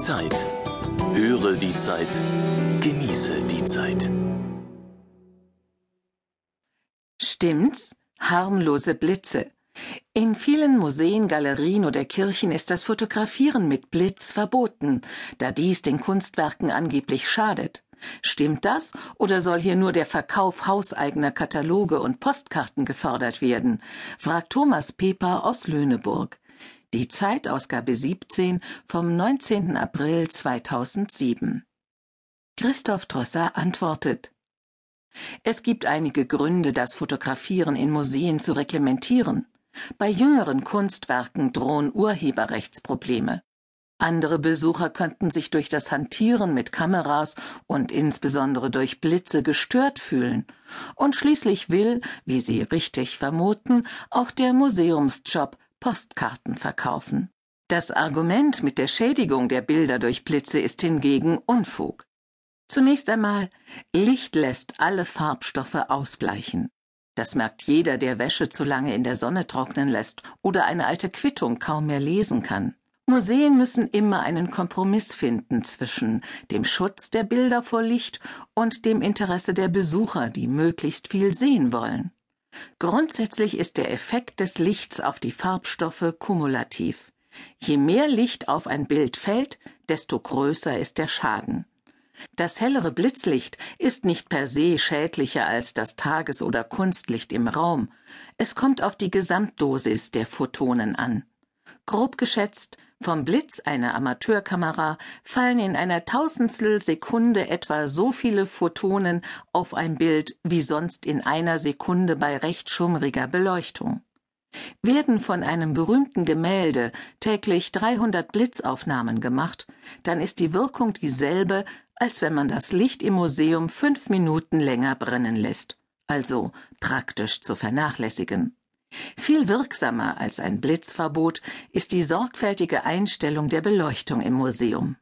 Zeit. Höre die Zeit. Genieße die Zeit. Stimmt's? Harmlose Blitze. In vielen Museen, Galerien oder Kirchen ist das Fotografieren mit Blitz verboten, da dies den Kunstwerken angeblich schadet. Stimmt das oder soll hier nur der Verkauf hauseigener Kataloge und Postkarten gefördert werden? fragt Thomas Peper aus Löhneburg. Die Zeitausgabe 17 vom 19. April 2007. Christoph Drosser antwortet Es gibt einige Gründe, das Fotografieren in Museen zu reglementieren. Bei jüngeren Kunstwerken drohen Urheberrechtsprobleme. Andere Besucher könnten sich durch das Hantieren mit Kameras und insbesondere durch Blitze gestört fühlen. Und schließlich will, wie Sie richtig vermuten, auch der Museumsjob Postkarten verkaufen. Das Argument mit der Schädigung der Bilder durch Blitze ist hingegen Unfug. Zunächst einmal, Licht lässt alle Farbstoffe ausbleichen. Das merkt jeder, der Wäsche zu lange in der Sonne trocknen lässt oder eine alte Quittung kaum mehr lesen kann. Museen müssen immer einen Kompromiss finden zwischen dem Schutz der Bilder vor Licht und dem Interesse der Besucher, die möglichst viel sehen wollen. Grundsätzlich ist der Effekt des Lichts auf die Farbstoffe kumulativ. Je mehr Licht auf ein Bild fällt, desto größer ist der Schaden. Das hellere Blitzlicht ist nicht per se schädlicher als das Tages- oder Kunstlicht im Raum. Es kommt auf die Gesamtdosis der Photonen an. Grob geschätzt, vom Blitz einer Amateurkamera fallen in einer Tausendstel Sekunde etwa so viele Photonen auf ein Bild wie sonst in einer Sekunde bei recht schummriger Beleuchtung. Werden von einem berühmten Gemälde täglich 300 Blitzaufnahmen gemacht, dann ist die Wirkung dieselbe, als wenn man das Licht im Museum fünf Minuten länger brennen lässt, also praktisch zu vernachlässigen. Viel wirksamer als ein Blitzverbot ist die sorgfältige Einstellung der Beleuchtung im Museum.